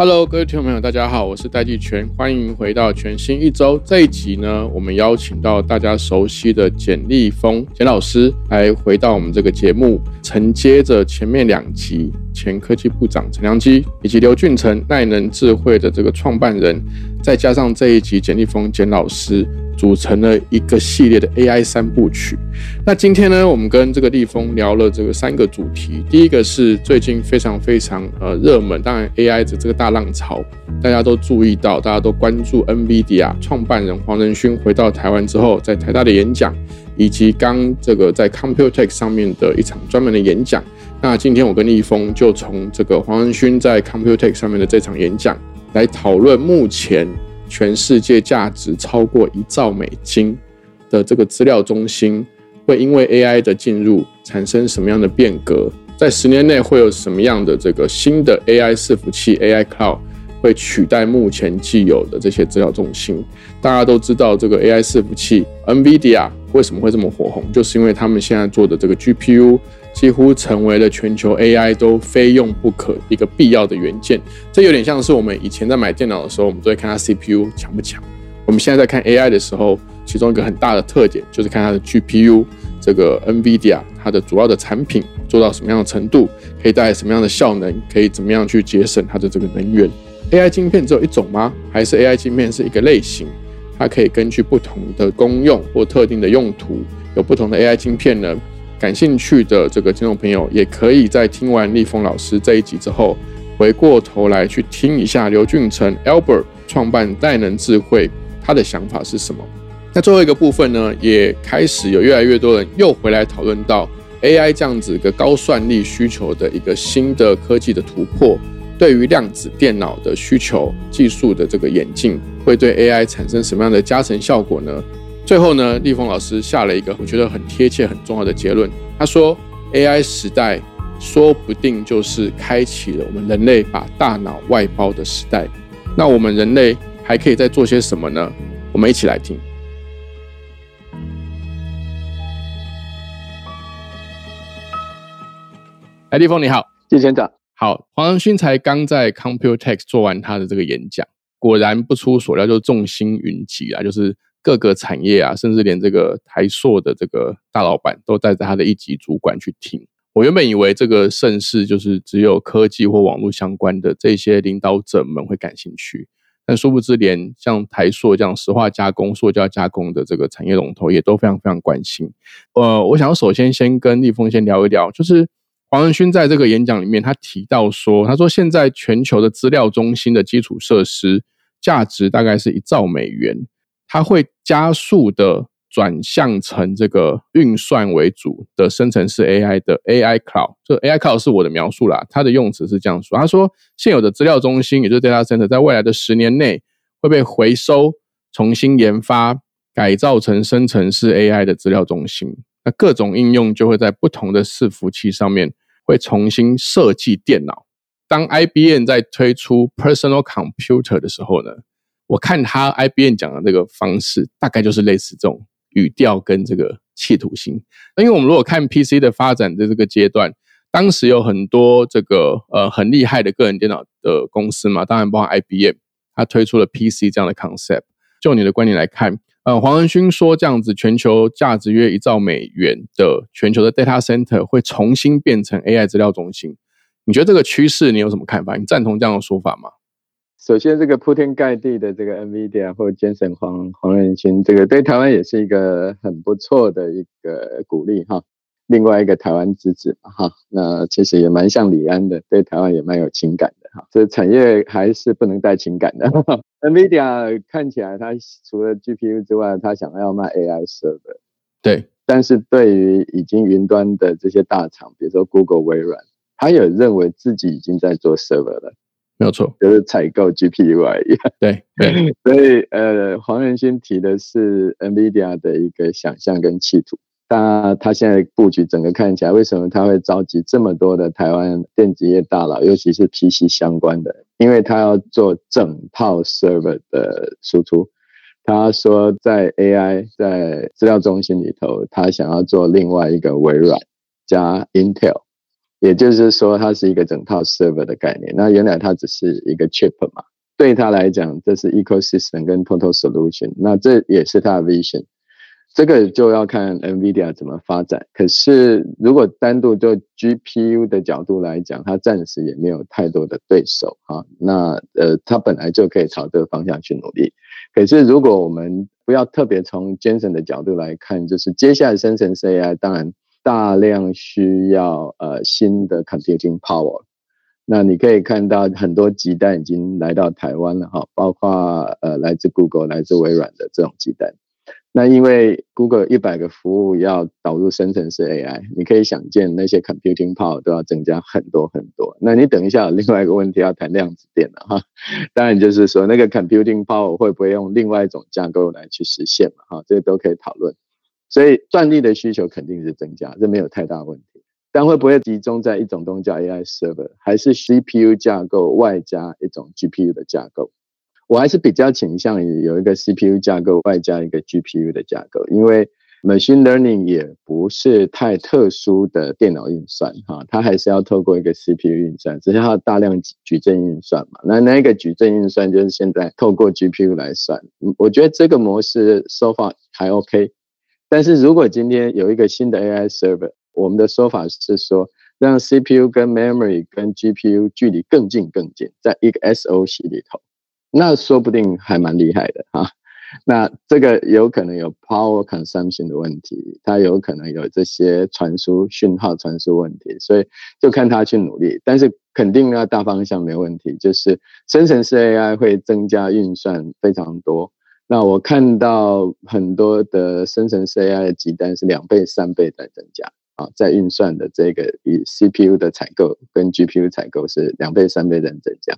Hello，各位听众朋友，大家好，我是戴季全，欢迎回到全新一周这一集呢，我们邀请到大家熟悉的简立峰简老师来回到我们这个节目，承接着前面两集前科技部长陈良基以及刘俊成耐能智慧的这个创办人，再加上这一集简立峰简老师。组成了一个系列的 AI 三部曲。那今天呢，我们跟这个立峰聊了这个三个主题。第一个是最近非常非常呃热门，当然 AI 的这个大浪潮，大家都注意到，大家都关注 NVIDIA 创办人黄仁勋回到台湾之后，在台大的演讲，以及刚这个在 Computex 上面的一场专门的演讲。那今天我跟立峰就从这个黄仁勋在 Computex 上面的这场演讲来讨论目前。全世界价值超过一兆美金的这个资料中心，会因为 AI 的进入产生什么样的变革？在十年内会有什么样的这个新的 AI 伺服器 AI Cloud 会取代目前既有的这些资料中心？大家都知道，这个 AI 伺服器 NVIDIA 为什么会这么火红？就是因为他们现在做的这个 GPU。几乎成为了全球 AI 都非用不可一个必要的元件。这有点像是我们以前在买电脑的时候，我们都会看它 CPU 强不强。我们现在在看 AI 的时候，其中一个很大的特点就是看它的 GPU，这个 NVIDIA 它的主要的产品做到什么样的程度，可以带来什么样的效能，可以怎么样去节省它的这个能源。AI 晶片只有一种吗？还是 AI 晶片是一个类型？它可以根据不同的功用或特定的用途，有不同的 AI 晶片呢？感兴趣的这个听众朋友，也可以在听完立峰老师这一集之后，回过头来去听一下刘俊成 Albert 创办代能智慧他的想法是什么。那最后一个部分呢，也开始有越来越多人又回来讨论到 AI 这样子一个高算力需求的一个新的科技的突破，对于量子电脑的需求技术的这个演进，会对 AI 产生什么样的加成效果呢？最后呢，立峰老师下了一个我觉得很贴切、很重要的结论。他说：“AI 时代说不定就是开启了我们人类把大脑外包的时代。那我们人类还可以再做些什么呢？我们一起来听。”哎，立峰你好，季先长好。黄仁勋才刚在 Computex 做完他的这个演讲，果然不出所料，就众星云集啊，就是。各个产业啊，甚至连这个台硕的这个大老板都带着他的一级主管去听。我原本以为这个盛世就是只有科技或网络相关的这些领导者们会感兴趣，但殊不知连像台硕这样石化加工、塑胶加工的这个产业龙头也都非常非常关心。呃，我想要首先先跟立峰先聊一聊，就是黄仁勋在这个演讲里面他提到说，他说现在全球的资料中心的基础设施价值大概是一兆美元。它会加速的转向成这个运算为主的生成式 AI 的 AI Cloud，这 AI Cloud 是我的描述啦，它的用词是这样说。他说，现有的资料中心，也就是 data center，在未来的十年内会被回收、重新研发、改造成生成式 AI 的资料中心。那各种应用就会在不同的伺服器上面会重新设计电脑。当 IBM 在推出 Personal Computer 的时候呢？我看他 IBM 讲的这个方式，大概就是类似这种语调跟这个企图心。那因为我们如果看 PC 的发展的这个阶段，当时有很多这个呃很厉害的个人电脑的公司嘛，当然包括 IBM，他推出了 PC 这样的 concept。就你的观点来看，呃，黄仁勋说这样子，全球价值约一兆美元的全球的 data center 会重新变成 AI 资料中心。你觉得这个趋势你有什么看法？你赞同这样的说法吗？首先，这个铺天盖地的这个 NVIDIA 或尖神黄黄仁勋，这个对台湾也是一个很不错的一个鼓励哈。另外一个台湾之子哈，那其实也蛮像李安的，对台湾也蛮有情感的哈。这产业还是不能带情感的。NVIDIA 看起来它除了 GPU 之外，它想要卖 AI server。对，但是对于已经云端的这些大厂，比如说 Google、微软，他也认为自己已经在做 server 了。没有错，就是采购 GPU 而已。对对，所以呃，黄仁勋提的是 NVIDIA 的一个想象跟企图。那他现在布局整个看起来，为什么他会召集这么多的台湾电子业大佬，尤其是 PC 相关的？因为他要做整套 server 的输出。他说，在 AI 在资料中心里头，他想要做另外一个微软加 Intel，也就是说，它是一个整套 server 的概念。那原来它只是一个 chip 嘛，对他来讲，这是 ecosystem 跟 total solution。那这也是他的 vision。这个就要看 NVIDIA 怎么发展。可是，如果单独就 GPU 的角度来讲，它暂时也没有太多的对手哈。那呃，它本来就可以朝这个方向去努力。可是，如果我们不要特别从 Jensen 的角度来看，就是接下来生成 AI 当然大量需要呃新的 computing power。那你可以看到很多鸡蛋已经来到台湾了哈，包括呃来自 Google、来自微软的这种鸡蛋。那因为 Google 一百个服务要导入生成式 AI，你可以想见那些 computing power 都要增加很多很多。那你等一下有另外一个问题要谈量子电了哈，当然就是说那个 computing power 会不会用另外一种架构来去实现嘛哈，这个都可以讨论。所以算力的需求肯定是增加，这没有太大问题。但会不会集中在一种东西叫 AI server，还是 CPU 架构外加一种 GPU 的架构？我还是比较倾向于有一个 CPU 架构外加一个 GPU 的架构，因为 machine learning 也不是太特殊的电脑运算哈，它还是要透过一个 CPU 运算，只是它大量矩阵运算嘛。那那个矩阵运算就是现在透过 GPU 来算，我觉得这个模式 so far 还 OK。但是如果今天有一个新的 AI server，我们的说法是说，让 CPU 跟 memory 跟 GPU 距离更近更近，在一个 SOC 里头。那说不定还蛮厉害的哈，那这个有可能有 power consumption 的问题，它有可能有这些传输讯号传输问题，所以就看他去努力。但是肯定呢，大方向没问题，就是生成式 AI 会增加运算非常多。那我看到很多的生成式 AI 的集单是两倍、三倍在增加啊，在运算的这个以 CPU 的采购跟 GPU 采购是两倍、三倍在增加。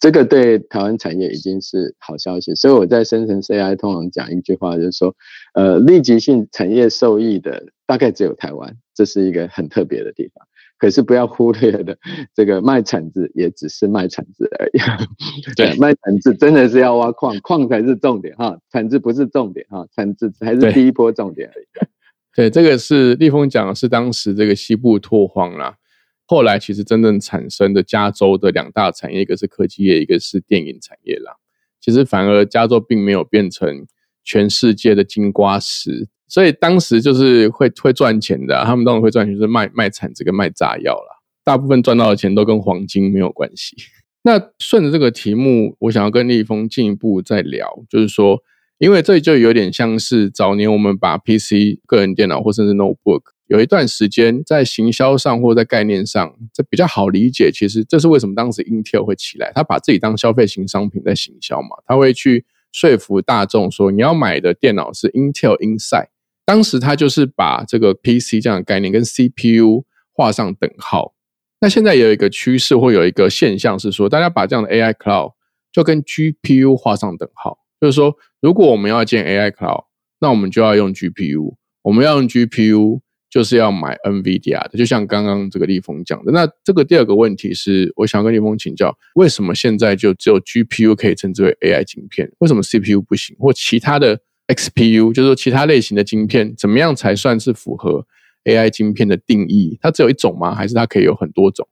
这个对台湾产业已经是好消息，所以我在生成 AI 通常讲一句话，就是说，呃，立即性产业受益的大概只有台湾，这是一个很特别的地方。可是不要忽略的，这个卖铲子也只是卖铲子而已。对，卖铲子真的是要挖矿，矿才是重点哈，铲子不是重点哈，铲子才是第一波重点而已。对，这个是立峰讲的是当时这个西部拓荒啦。后来其实真正产生的加州的两大产业，一个是科技业，一个是电影产业啦。其实反而加州并没有变成全世界的金瓜石，所以当时就是会会赚钱的。他们当然会赚钱，就是卖卖铲子跟卖炸药啦。大部分赚到的钱都跟黄金没有关系。那顺着这个题目，我想要跟立峰进一步再聊，就是说，因为这就有点像是早年我们把 PC 个人电脑或甚至 notebook。有一段时间，在行销上或在概念上，这比较好理解。其实这是为什么当时 Intel 会起来，他把自己当消费型商品在行销嘛，他会去说服大众说，你要买的电脑是 Intel Inside。当时他就是把这个 PC 这样的概念跟 CPU 画上等号。那现在有一个趋势或有一个现象是说，大家把这样的 AI Cloud 就跟 GPU 画上等号，就是说，如果我们要建 AI Cloud，那我们就要用 GPU，我们要用 GPU。就是要买 NVIDIA 的，就像刚刚这个立峰讲的。那这个第二个问题是，我想跟立峰请教，为什么现在就只有 GPU 可以称之为 AI 晶片？为什么 CPU 不行？或其他的 XPU，就是说其他类型的晶片，怎么样才算是符合 AI 晶片的定义？它只有一种吗？还是它可以有很多种？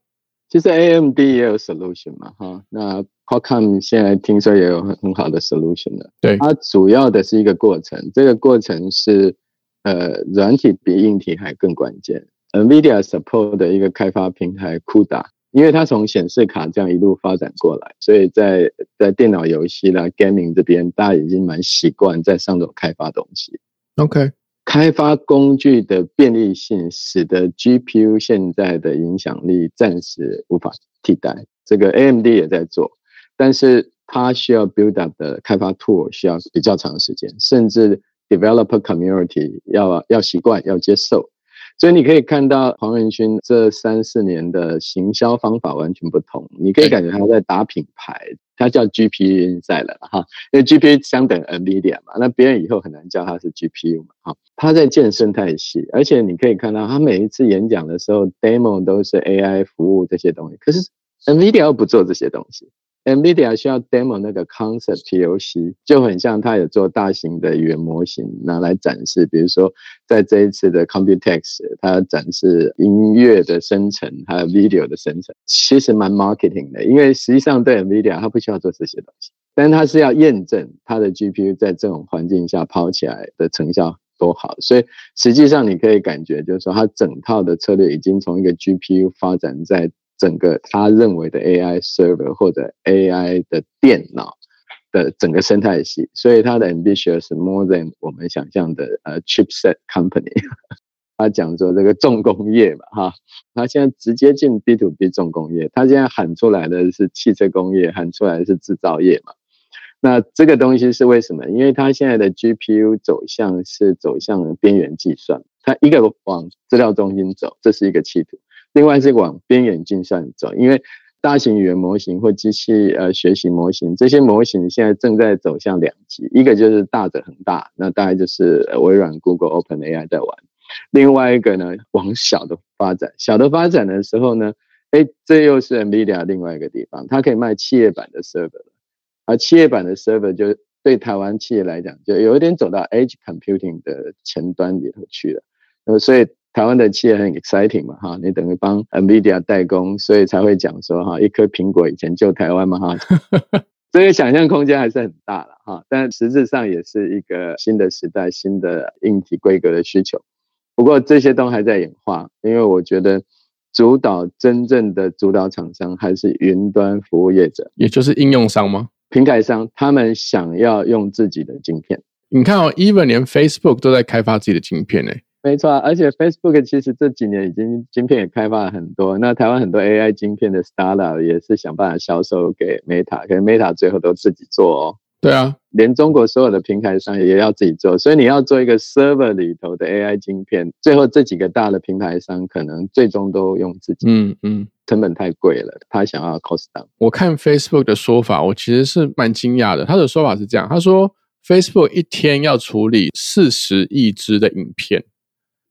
其实 AMD 也有 solution 嘛，哈。那 Qualcomm 现在听说也有很很好的 solution 了。对，它主要的是一个过程，这个过程是。呃，软体比硬体还更关键。NVIDIA support 的一个开发平台 CUDA，因为它从显示卡这样一路发展过来，所以在在电脑游戏啦、gaming 这边，大家已经蛮习惯在上头开发东西。OK，开发工具的便利性，使得 GPU 现在的影响力暂时无法替代。这个 AMD 也在做，但是它需要 build up 的开发 tool 需要比较长时间，甚至。Developer community 要要习惯要接受，所以你可以看到黄仁勋这三四年的行销方法完全不同，你可以感觉他在打品牌，他叫 GPU 在了哈，因为 GPU 相等 NVIDIA 嘛，那别人以后很难叫他是 GPU 嘛，哈，他在建生态系，而且你可以看到他每一次演讲的时候 demo 都是 AI 服务这些东西，可是 NVIDIA 又不做这些东西。NVIDIA 需要 demo 那个 concept POC，就很像它有做大型的语言模型拿来展示，比如说在这一次的 Computex，它展示音乐的生成还有 video 的生成，其实蛮 marketing 的，因为实际上对 NVIDIA 它不需要做这些东西，但它是要验证它的 GPU 在这种环境下跑起来的成效多好，所以实际上你可以感觉就是说它整套的策略已经从一个 GPU 发展在。整个他认为的 AI server 或者 AI 的电脑的整个生态系，所以他的 ambitious more than 我们想象的呃 chipset company。他讲说这个重工业嘛，哈，他现在直接进 B to B 重工业，他现在喊出来的是汽车工业，喊出来的是制造业嘛。那这个东西是为什么？因为他现在的 GPU 走向是走向边缘计算，他一个往资料中心走，这是一个企图。另外是往边缘计算走，因为大型语言模型或机器呃学习模型，这些模型现在正在走向两极，一个就是大的很大，那大概就是微软、Google、Open AI 在玩；另外一个呢，往小的发展，小的发展的时候呢，哎，这又是 NVIDIA 另外一个地方，它可以卖企业版的 server，而企业版的 server 就对台湾企业来讲，就有一点走到 Edge Computing 的前端里头去了，那么，所以。台湾的企业很 exciting 嘛，哈，你等于帮 Nvidia 代工，所以才会讲说，哈，一颗苹果以前救台湾嘛，哈，这个想象空间还是很大了，哈，但实质上也是一个新的时代、新的硬体规格的需求。不过这些都还在演化，因为我觉得主导真正的主导厂商还是云端服务业者，也就是应用商吗？平台商，他们想要用自己的晶片。你看哦，even 连 Facebook 都在开发自己的晶片呢。没错，而且 Facebook 其实这几年已经晶片也开发了很多。那台湾很多 AI 晶片的 startup 也是想办法销售给 Meta，可是 Meta 最后都自己做哦。对啊，连中国所有的平台商也要自己做。所以你要做一个 server 里头的 AI 晶片，最后这几个大的平台商可能最终都用自己。嗯嗯，成本太贵了，他想要 cost down。我看 Facebook 的说法，我其实是蛮惊讶的。他的说法是这样，他说 Facebook 一天要处理四十亿支的影片。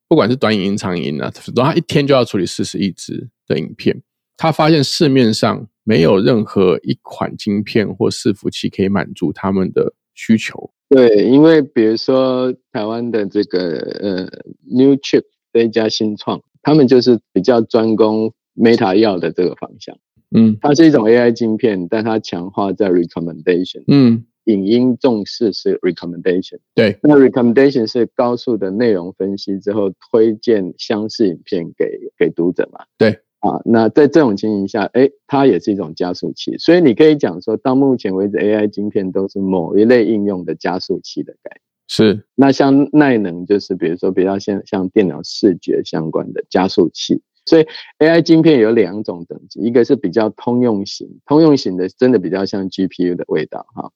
不管是短影音、长影音啊，然后他一天就要处理四十亿支的影片。他发现市面上没有任何一款晶片或伺服器可以满足他们的需求。对，因为比如说台湾的这个呃 New Chip 这一家新创，他们就是比较专攻 Meta 要的这个方向。嗯，它是一种 AI 晶片，但它强化在 recommendation。嗯。影音重视是 recommendation，对，那 recommendation 是高速的内容分析之后推荐相似影片给给读者嘛？对，啊，那在这种情形下，哎，它也是一种加速器，所以你可以讲说到目前为止，AI 晶片都是某一类应用的加速器的概念。是，那像耐能就是比如说比较像像电脑视觉相关的加速器，所以 AI 晶片有两种等级，一个是比较通用型，通用型的真的比较像 GPU 的味道哈。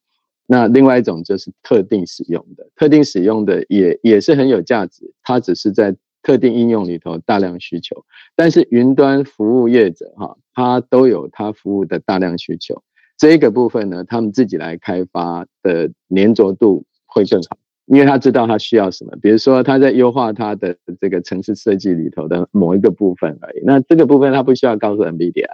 那另外一种就是特定使用的，特定使用的也也是很有价值，它只是在特定应用里头大量需求。但是云端服务业者哈，它都有它服务的大量需求，这一个部分呢，他们自己来开发的粘着度会更好，因为他知道他需要什么。比如说他在优化他的这个城市设计里头的某一个部分而已，那这个部分他不需要告诉 NVIDIA，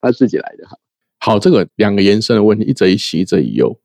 他自己来就好。好，这个两个延伸的问题，一则一喜，一则一忧。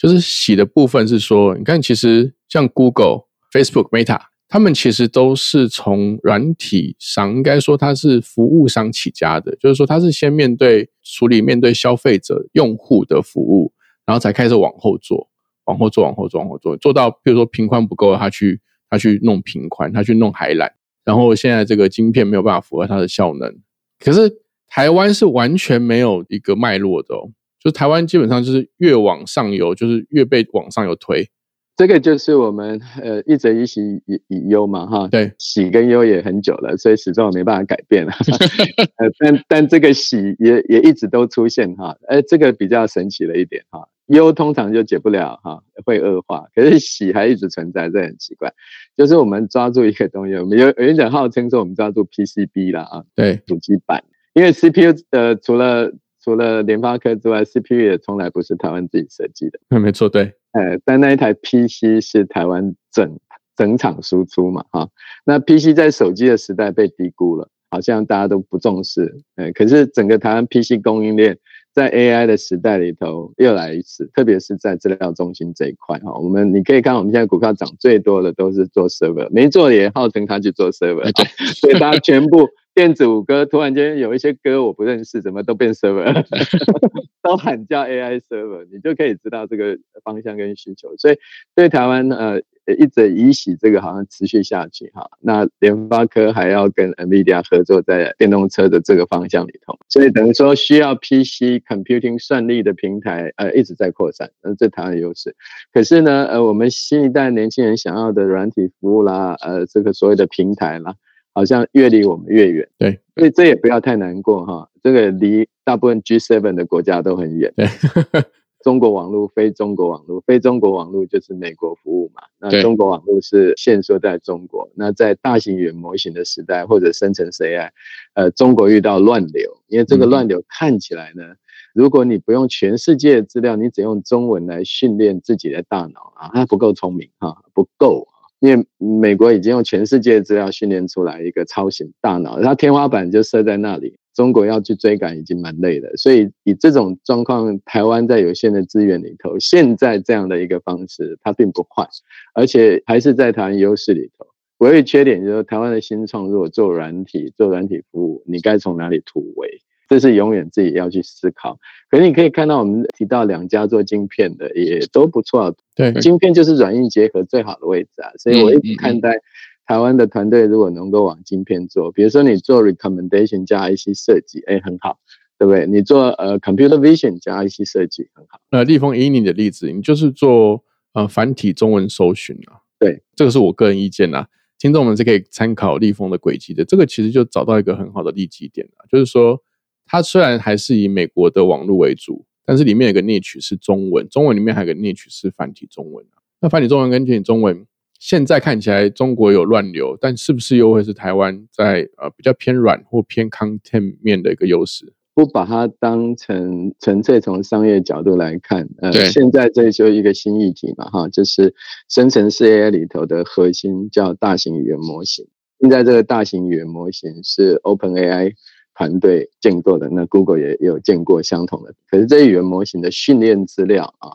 就是洗的部分是说，你看，其实像 Google、Facebook、Meta，他们其实都是从软体上，应该说它是服务商起家的。就是说，它是先面对处理面对消费者用户的服务，然后才开始往后做，往后做，往后做，往后做，做到比如说频宽不够，他去他去弄频宽，他去弄海缆，然后现在这个晶片没有办法符合它的效能。可是台湾是完全没有一个脉络的哦。就台湾基本上就是越往上游，就是越被往上游推。这个就是我们呃一则以喜以以忧嘛哈，对，喜跟忧也很久了，所以始终没办法改变了。呃，但但这个喜也也一直都出现哈，呃，这个比较神奇了一点哈，忧通常就解不了哈，会恶化，可是喜还一直存在，这很奇怪。就是我们抓住一个东西，我们有有人讲号称说我们抓住 PCB 了啊，对，主机板，因为 CPU 呃除了除了联发科之外，CPU 也从来不是台湾自己设计的。嗯，没错，对。呃，但那一台 PC 是台湾整整场输出嘛，哈。那 PC 在手机的时代被低估了，好像大家都不重视。呃，可是整个台湾 PC 供应链在 AI 的时代里头又来一次，特别是在资料中心这一块，哈。我们你可以看，我们现在股票涨最多的都是做 server，没做也号称他去做 server，所以大家全部。电子五哥突然间有一些歌我不认识，怎么都变 server，都喊叫 AI server，你就可以知道这个方向跟需求。所以对台湾呃一直以喜这个好像持续下去哈。那联发科还要跟 NVIDIA 合作在电动车的这个方向里头，所以等于说需要 PC computing 算力的平台呃一直在扩散，呃这台湾的优势。可是呢呃我们新一代年轻人想要的软体服务啦，呃这个所谓的平台啦。好像越离我们越远，对，所以这也不要太难过哈。这个离大部分 G7 的国家都很远。对，中国网络非中国网络，非中国网络就是美国服务嘛。那中国网络是限缩在中国。那在大型语言模型的时代或者生成 AI，呃，中国遇到乱流，因为这个乱流看起来呢，如果你不用全世界的资料，你只用中文来训练自己的大脑啊，它不够聪明哈，不够。因为美国已经用全世界的资料训练出来一个超型大脑，它天花板就设在那里。中国要去追赶已经蛮累的，所以以这种状况，台湾在有限的资源里头，现在这样的一个方式，它并不坏，而且还是在台湾优势里头。唯一缺点就是台湾的新创，如果做软体、做软体服务，你该从哪里突围？这是永远自己要去思考。可是你可以看到，我们提到两家做晶片的也都不错。对，晶片就是软硬结合最好的位置啊。所以我一直看待台湾的团队，如果能够往晶片做，比如说你做 recommendation 加 IC 设计，哎，很好，对不对？你做呃 computer vision 加 IC 设计，很好。那立峰以你的例子，你就是做呃繁体中文搜寻啊。对，这个是我个人意见啊。听众们是可以参考立峰的轨迹的。这个其实就找到一个很好的利基点了，就是说。它虽然还是以美国的网络为主，但是里面有个 niche 是中文，中文里面还有个 niche 是繁体中文那繁体中文跟简体中文现在看起来中国有乱流，但是不是又会是台湾在呃比较偏软或偏 content 面的一个优势？不把它当成纯粹从商业角度来看，呃，现在这就一个新议题嘛，哈，就是生成式 AI 里头的核心叫大型语言模型。现在这个大型语言模型是 Open AI。团队见过的，那 Google 也有见过相同的。可是这语言模型的训练资料啊，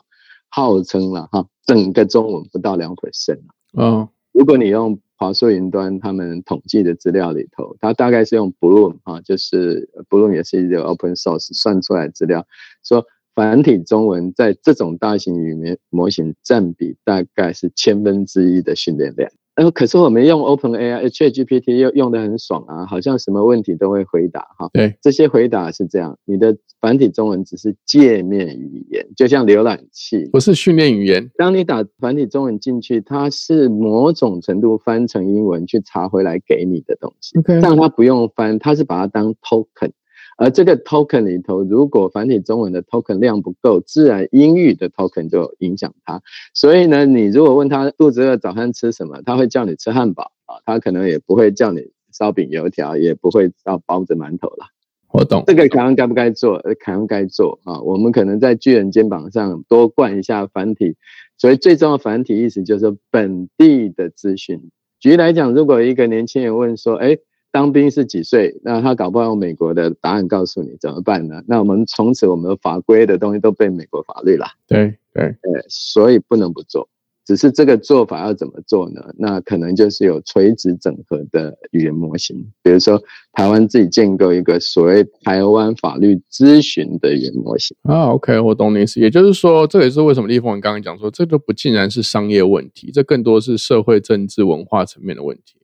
号称了哈，整个中文不到两 percent 啊。如果你用华硕云端他们统计的资料里头，它大概是用 Bloom 哈，就是 Bloom 也是一个 open source 算出来资料，说繁体中文在这种大型语言模型占比大概是千分之一的训练量。呃，可是我们用 Open AI、ChatGPT 又用的很爽啊，好像什么问题都会回答哈。对，这些回答是这样，你的繁体中文只是界面语言，就像浏览器，不是训练语言。当你打繁体中文进去，它是某种程度翻成英文去查回来给你的东西。样它不用翻，它是把它当 token。而这个 token 里头，如果繁体中文的 token 量不够，自然英语的 token 就影响它。所以呢，你如果问他肚子饿早餐吃什么，他会叫你吃汉堡啊，他可能也不会叫你烧饼油条，也不会叫包子馒头了。我懂这个，凯恩该不该做？凯恩该做啊。我们可能在巨人肩膀上多灌一下繁体。所以最重要繁体意思就是本地的资讯。举例来讲，如果一个年轻人问说，哎。当兵是几岁？那他搞不好用美国的答案告诉你怎么办呢？那我们从此我们的法规的东西都被美国法律了。对对对，所以不能不做。只是这个做法要怎么做呢？那可能就是有垂直整合的语言模型，比如说台湾自己建构一个所谓台湾法律咨询的语言模型。啊，OK，我懂你意思。也就是说，这也是为什么立峰刚刚讲说，这都不竟然是商业问题，这更多是社会、政治、文化层面的问题。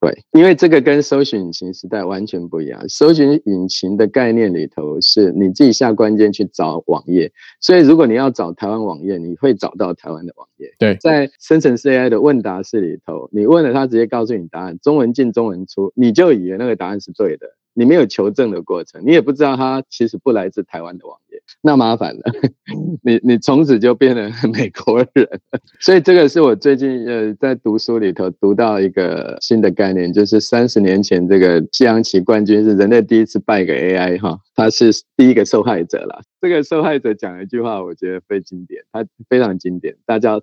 对，因为这个跟搜寻引擎时代完全不一样。搜寻引擎的概念里头是你自己下关键去找网页，所以如果你要找台湾网页，你会找到台湾的网页。对，在生成式 AI 的问答式里头，你问了他直接告诉你答案，中文进中文出，你就以为那个答案是对的。你没有求证的过程，你也不知道它其实不来自台湾的网页，那麻烦了，你你从此就变成美国人。所以这个是我最近呃在读书里头读到一个新的概念，就是三十年前这个西洋棋冠军是人类第一次败给 AI 哈，他是第一个受害者了。这个受害者讲了一句话，我觉得非经典，他非常经典，他叫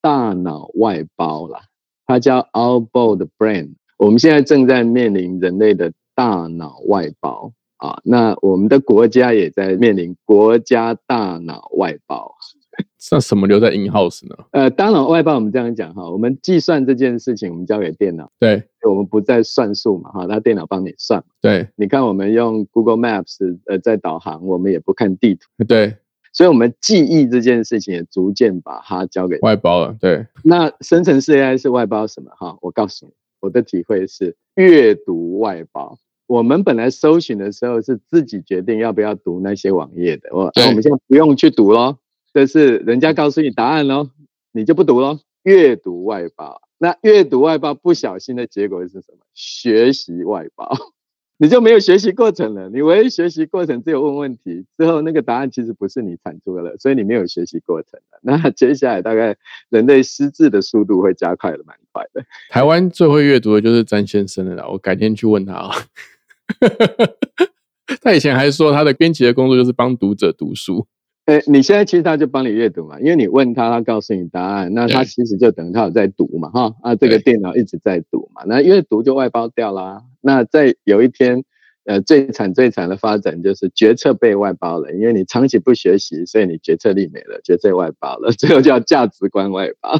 大脑外包了，他叫 outboard brain。我们现在正在面临人类的。大脑外包啊，那我们的国家也在面临国家大脑外包。那什么留在 in house 呢？呃，大脑外包，我们这样讲哈，我们计算这件事情，我们交给电脑。对，我们不再算数嘛哈，那电脑帮你算。对，你看我们用 Google Maps 呃在导航，我们也不看地图。对，所以我们记忆这件事情也逐渐把它交给外包了。对，那生成式 AI 是外包什么哈？我告诉你。我的体会是阅读外包。我们本来搜寻的时候是自己决定要不要读那些网页的，我那我们现在不用去读咯，这是人家告诉你答案咯，你就不读咯。阅读外包，那阅读外包不小心的结果是什么？学习外包。你就没有学习过程了。你唯一学习过程只有问问题，之后那个答案其实不是你产出的了，所以你没有学习过程了。那接下来大概人类失智的速度会加快的蛮快的。台湾最会阅读的就是詹先生了，我改天去问他啊。他以前还说他的编辑的工作就是帮读者读书。哎，你现在其实他就帮你阅读嘛，因为你问他，他告诉你答案，那他其实就等于他有在读嘛，哈啊，这个电脑一直在读嘛，那阅读就外包掉啦。那在有一天，呃，最惨最惨的发展就是决策被外包了，因为你长期不学习，所以你决策力没了，决策外包了，最后叫价值观外包。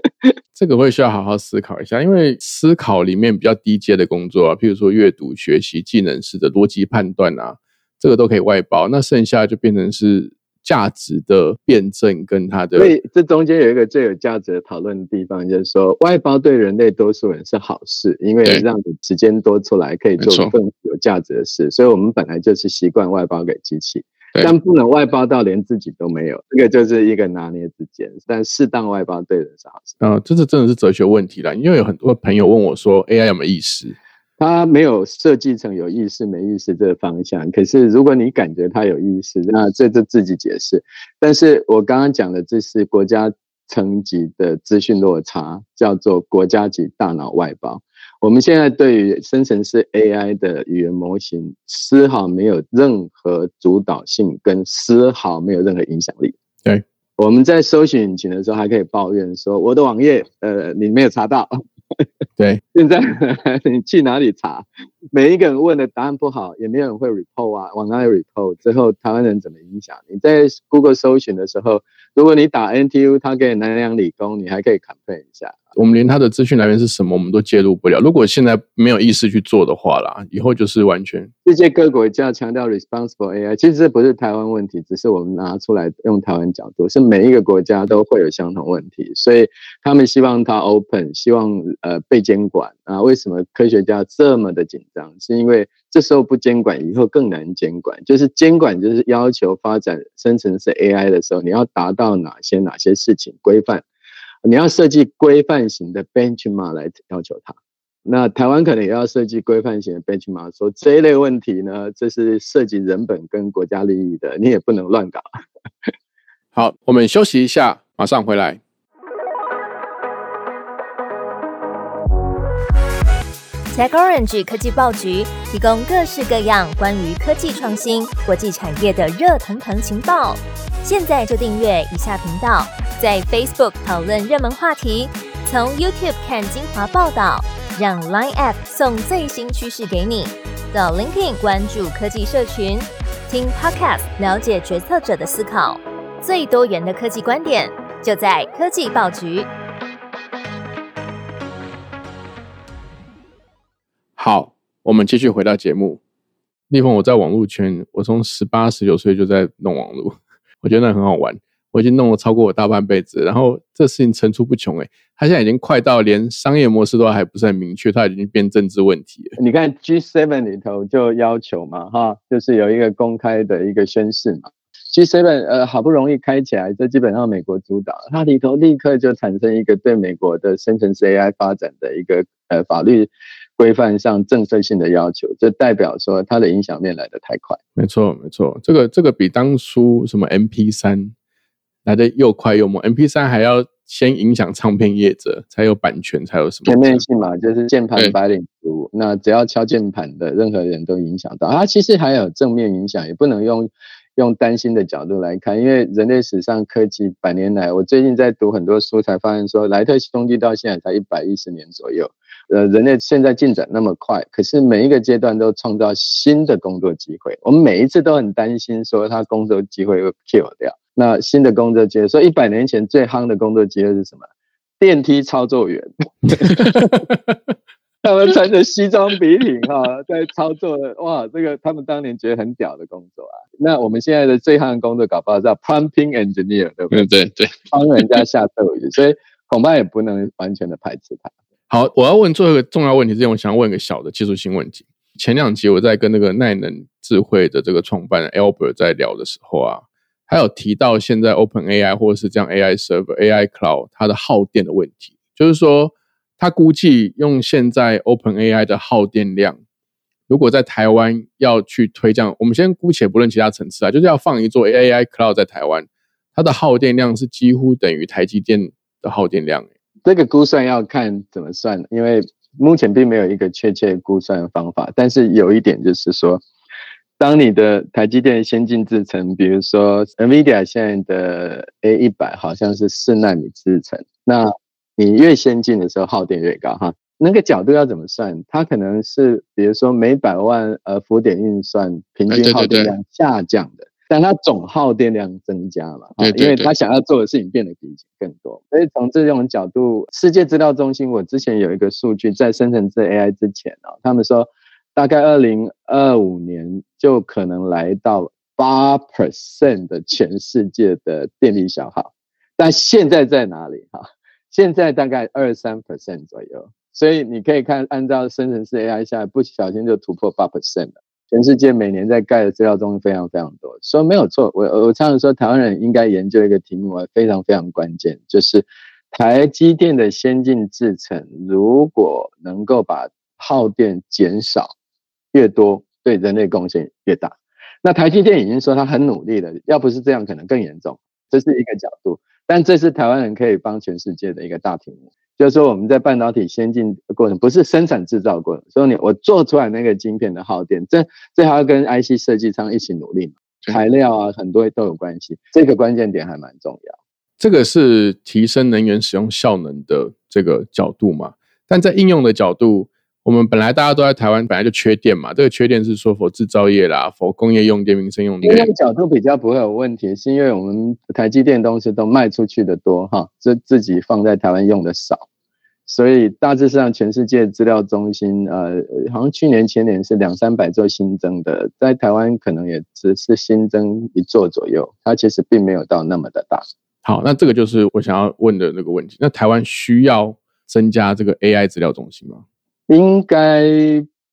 这个会需要好好思考一下，因为思考里面比较低阶的工作啊，譬如说阅读、学习、技能式的逻辑判断啊，这个都可以外包，那剩下就变成是。价值的辩证跟它的，所以这中间有一个最有价值的讨论的地方，就是说外包对人类多数人是好事，因为让你时间多出来，可以做更有价值的事。所以我们本来就是习惯外包给机器，但不能外包到连自己都没有，这个就是一个拿捏之间。但适当外包对人是好事。嗯，这是真的是哲学问题了，因为有很多朋友问我说，AI 有没有意识？它没有设计成有意识没意识这个方向，可是如果你感觉它有意识，那这就自己解释。但是我刚刚讲的这是国家层级的资讯落差，叫做国家级大脑外包。我们现在对于生成式 AI 的语言模型，丝毫没有任何主导性，跟丝毫没有任何影响力。对，我们在搜寻引擎的时候还可以抱怨说，我的网页，呃，你没有查到。对，现在 你去哪里查？每一个人问的答案不好，也没有人会 report 啊，往哪里 report？最后台湾人怎么影响？你在 Google 搜寻的时候，如果你打 NTU，他给南洋理工，你还可以 compare 一下。我们连他的资讯来源是什么，我们都介入不了。如果现在没有意识去做的话啦，以后就是完全。世界各国就要强调 responsible AI，其实这不是台湾问题，只是我们拿出来用台湾角度，是每一个国家都会有相同问题，所以他们希望它 open，希望呃被监管啊。为什么科学家这么的紧张？是因为这时候不监管，以后更难监管。就是监管就是要求发展生成式 AI 的时候，你要达到哪些哪些事情规范。你要设计规范型的 benchmark 来要求它，那台湾可能也要设计规范型的 benchmark，说这一类问题呢，这是涉及人本跟国家利益的，你也不能乱搞。好，我们休息一下，马上回来。TechOrange 科技报局提供各式各样关于科技创新、国际产业的热腾腾情报，现在就订阅以下频道。在 Facebook 讨论热门话题，从 YouTube 看精华报道，让 Line App 送最新趋势给你。到 LinkedIn 关注科技社群，听 Podcast 了解决策者的思考。最多元的科技观点，就在科技报局。好，我们继续回到节目。立峰，我在网络圈，我从十八、十九岁就在弄网络，我觉得那很好玩。我已经弄了超过我大半辈子，然后这事情层出不穷，诶，它现在已经快到连商业模式都还不是很明确，他已经变政治问题了。你看 G7 里头就要求嘛，哈，就是有一个公开的一个宣誓嘛。G7 呃好不容易开起来，这基本上美国主导，它里头立刻就产生一个对美国的生成式 AI 发展的一个呃法律规范上政策性的要求，这代表说它的影响面来得太快。没错，没错，这个这个比当初什么 MP 三。来的又快又猛，MP 三还要先影响唱片业者，才有版权，才有什么全面性嘛？就是键盘白领族，那只要敲键盘的任何人都影响到。它其实还有正面影响，也不能用用担心的角度来看，因为人类史上科技百年来，我最近在读很多书，才发现说莱特兄弟到现在才一百一十年左右，呃，人类现在进展那么快，可是每一个阶段都创造新的工作机会，我们每一次都很担心说他工作机会会 kill 掉。那新的工作机会，所以一百年前最夯的工作机会是什么？电梯操作员，他们穿着西装笔挺哈，在操作的哇，这个他们当年觉得很屌的工作啊。那我们现在的最夯的工作搞不好叫 pumping engineer，对不对？对对，帮人家下斗鱼，所以恐怕也不能完全的排斥它。好，我要问最后一个重要问题之前，我想问一个小的技术性问题。前两集我在跟那个耐能智慧的这个创办人 Albert 在聊的时候啊。还有提到现在 Open AI 或者是这样 AI Server、AI Cloud 它的耗电的问题，就是说他估计用现在 Open AI 的耗电量，如果在台湾要去推这样，我们先姑且不论其他层次啊，就是要放一座 AI Cloud 在台湾，它的耗电量是几乎等于台积电的耗电量。这个估算要看怎么算，因为目前并没有一个确切估算的方法，但是有一点就是说。当你的台积电先进制程，比如说 NVIDIA 现在的 A 一百好像是四纳米制程，那你越先进的时候耗电越高哈。那个角度要怎么算？它可能是比如说每百万呃浮点运算平均耗电量下降的，但它总耗电量增加了，因为它想要做的事情变得比以前更多。所以从这种角度，世界资料中心我之前有一个数据，在生成式 AI 之前啊，他们说。大概二零二五年就可能来到八 percent 的全世界的电力消耗，但现在在哪里？哈，现在大概二三 percent 左右。所以你可以看，按照生成式 AI 下来，不小心就突破八 percent 了。全世界每年在盖的资料中非常非常多，说没有错。我我常常说，台湾人应该研究一个题目，非常非常关键，就是台积电的先进制程，如果能够把耗电减少。越多对人类贡献越大。那台积电已经说他很努力了，要不是这样，可能更严重。这是一个角度，但这是台湾人可以帮全世界的一个大题目，就是说我们在半导体先进的过程，不是生产制造过程，所以你我做出来那个晶片的耗电，这这还要跟 IC 设计商一起努力嘛？材料啊，很多都有关系。这个关键点还蛮重要。这个是提升能源使用效能的这个角度嘛？但在应用的角度。我们本来大家都在台湾，本来就缺电嘛。这个缺电是说否制造业啦，否工业用电、民生用电。这个角度比较不会有问题，是因为我们台积电东西都卖出去的多哈，自自己放在台湾用的少，所以大致上全世界资料中心，呃，好像去年前年是两三百座新增的，在台湾可能也只是新增一座左右，它其实并没有到那么的大。好，那这个就是我想要问的那个问题。那台湾需要增加这个 AI 资料中心吗？应该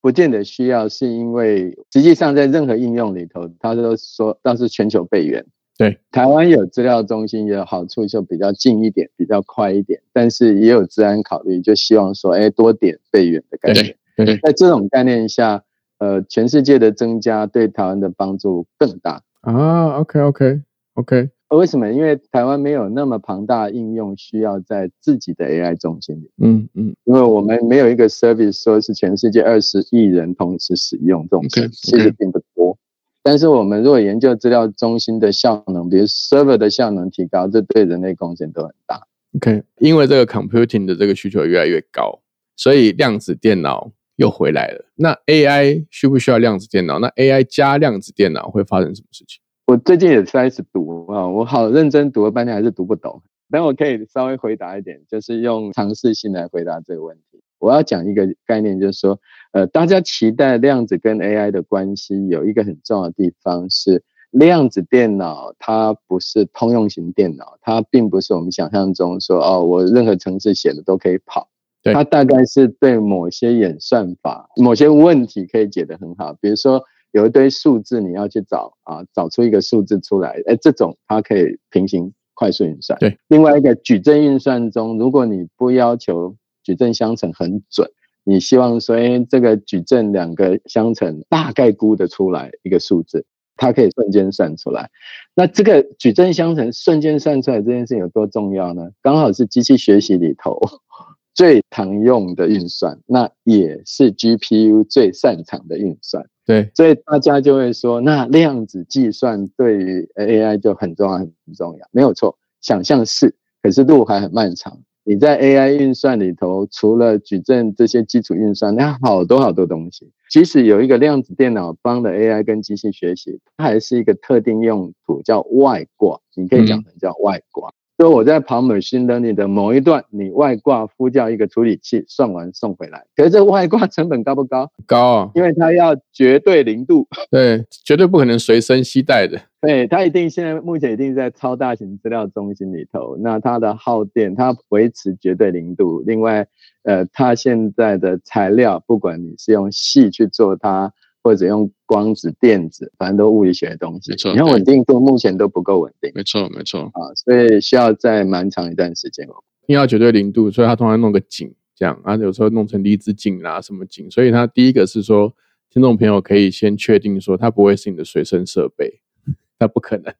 不见得需要，是因为实际上在任何应用里头，他都说倒是全球备援。对，台湾有资料中心，有好处就比较近一点，比较快一点，但是也有治安考虑，就希望说，哎，多点备援的概念。对，在这种概念下，呃，全世界的增加对台湾的帮助更大。啊，OK，OK，OK。为什么？因为台湾没有那么庞大应用需要在自己的 AI 中心里。嗯嗯，因为我们没有一个 service 说是全世界二十亿人同时使用这种事，其实并不多。但是我们如果研究资料中心的效能，比如 server 的效能提高，这对人类贡献都很大。OK，因为这个 computing 的这个需求越来越高，所以量子电脑又回来了。那 AI 需不需要量子电脑？那 AI 加量子电脑会发生什么事情？我最近也开始读啊，我好认真读了半天还是读不懂。但我可以稍微回答一点，就是用尝试性来回答这个问题。我要讲一个概念，就是说，呃，大家期待量子跟 AI 的关系有一个很重要的地方是量子电脑它不是通用型电脑，它并不是我们想象中说哦，我任何程式写的都可以跑。对它大概是对某些演算法、某些问题可以解得很好。比如说有一堆数字，你要去找啊，找出一个数字出来，哎，这种它可以平行快速运算。对，另外一个矩阵运算中，如果你不要求矩阵相乘很准，你希望说，哎，这个矩阵两个相乘大概估得出来一个数字，它可以瞬间算出来。那这个矩阵相乘瞬间算出来这件事有多重要呢？刚好是机器学习里头 最常用的运算，那也是 GPU 最擅长的运算。对，所以大家就会说，那量子计算对于 AI 就很重要，很重要，没有错。想象是，可是路还很漫长。你在 AI 运算里头，除了矩阵这些基础运算，那好多好多东西。即使有一个量子电脑帮的 AI 跟机器学习，它还是一个特定用途，叫外挂。你可以讲成叫外挂。所以我在跑 machine learning 的某一段，你外挂呼叫一个处理器，算完送回来。可是这外挂成本高不高？高啊，因为它要绝对零度。对，绝对不可能随身携带的。对，它一定现在目前一定在超大型资料中心里头。那它的耗电，它维持绝对零度。另外，呃，它现在的材料，不管你是用锡去做它。或者用光子、电子，反正都物理学的东西。没错，你看稳定度目前都不够稳定。没错，没错啊，所以需要在蛮长一段时间哦。因为要绝对零度，所以它通常弄个井这样啊，有时候弄成离子井啦，什么井。所以它第一个是说，听众朋友可以先确定说，它不会是你的随身设备，它不可能。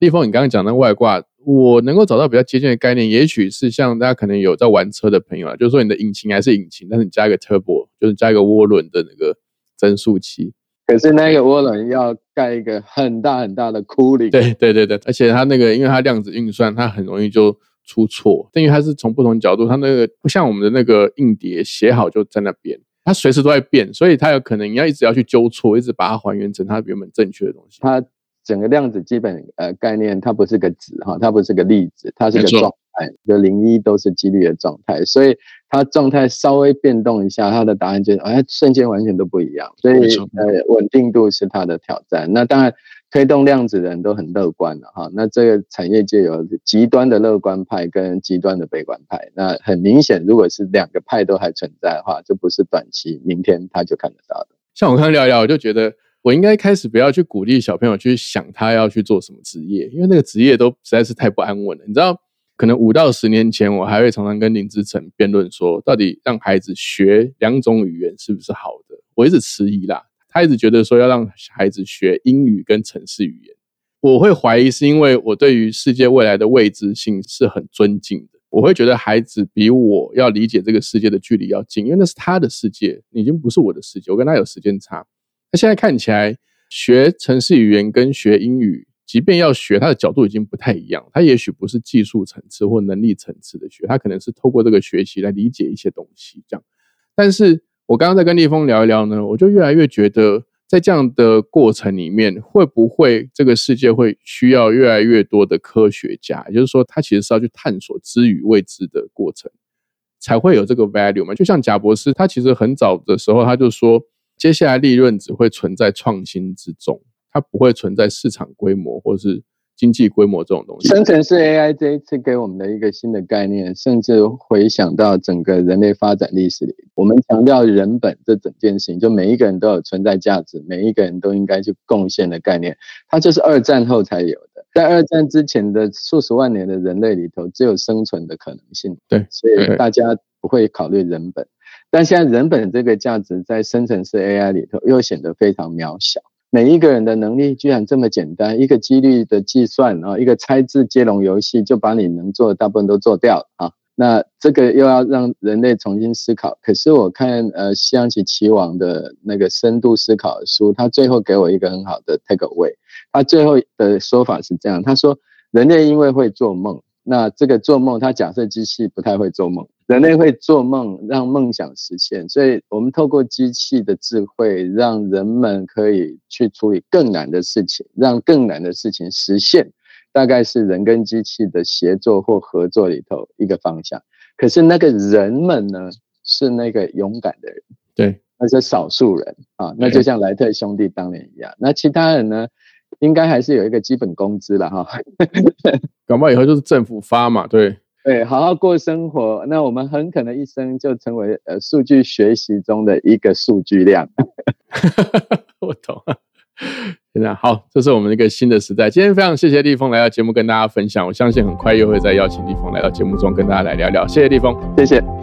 立峰，你刚刚讲的外挂，我能够找到比较接近的概念，也许是像大家可能有在玩车的朋友啊，就是说你的引擎还是引擎，但是你加一个 turbo，就是加一个涡轮的那个。增速期，可是那个涡轮要盖一个很大很大的窟窿。对对对对，而且它那个，因为它量子运算，它很容易就出错。因为它是从不同角度，它那个不像我们的那个硬碟写好就在那边，它随时都在变，所以它有可能你要一直要去纠错，一直把它还原成它原本正确的东西。它整个量子基本呃概念，它不是个子哈，它不是个粒子，它是个状态，就零一都是几率的状态，所以。它状态稍微变动一下，它的答案就哎瞬间完全都不一样，所以呃稳定度是它的挑战。那当然推动量子的人都很乐观了哈。那这个产业界有极端的乐观派跟极端的悲观派。那很明显，如果是两个派都还存在的话，这不是短期明天他就看得到的。像我刚刚聊一聊，我就觉得我应该开始不要去鼓励小朋友去想他要去做什么职业，因为那个职业都实在是太不安稳了，你知道。可能五到十年前，我还会常常跟林志成辩论说，到底让孩子学两种语言是不是好的？我一直迟疑啦。他一直觉得说要让孩子学英语跟城市语言，我会怀疑是因为我对于世界未来的未知性是很尊敬的。我会觉得孩子比我要理解这个世界的距离要近，因为那是他的世界，已经不是我的世界，我跟他有时间差。那现在看起来，学城市语言跟学英语。即便要学，他的角度已经不太一样。他也许不是技术层次或能力层次的学，他可能是透过这个学习来理解一些东西。这样，但是我刚刚在跟立峰聊一聊呢，我就越来越觉得，在这样的过程里面，会不会这个世界会需要越来越多的科学家？也就是说，他其实是要去探索知与未知的过程，才会有这个 value 嘛？就像贾博士，他其实很早的时候他就说，接下来利润只会存在创新之中。它不会存在市场规模或是经济规模这种东西。生成式 AI 这一次给我们的一个新的概念，甚至回想到整个人类发展历史里，我们强调人本这整件事情，就每一个人都有存在价值，每一个人都应该去贡献的概念，它就是二战后才有的。在二战之前的数十万年的人类里头，只有生存的可能性。对，所以大家不会考虑人本，但现在人本这个价值在生成式 AI 里头又显得非常渺小。每一个人的能力居然这么简单，一个几率的计算啊，一个猜字接龙游戏就把你能做的大部分都做掉啊。那这个又要让人类重新思考。可是我看呃西洋棋棋王的那个深度思考的书，他最后给我一个很好的 take away。他最后的说法是这样，他说人类因为会做梦。那这个做梦，他假设机器不太会做梦，人类会做梦，让梦想实现。所以，我们透过机器的智慧，让人们可以去处理更难的事情，让更难的事情实现。大概是人跟机器的协作或合作里头一个方向。可是那个人们呢，是那个勇敢的人，对，那是少数人啊。那就像莱特兄弟当年一样。那其他人呢？应该还是有一个基本工资了哈。搞不好以后就是政府发嘛，对。对，好好过生活，那我们很可能一生就成为呃数据学习中的一个数据量。我懂。现在好，这是我们一个新的时代。今天非常谢谢立峰来到节目跟大家分享，我相信很快又会再邀请立峰来到节目中跟大家来聊聊。谢谢立峰，谢谢。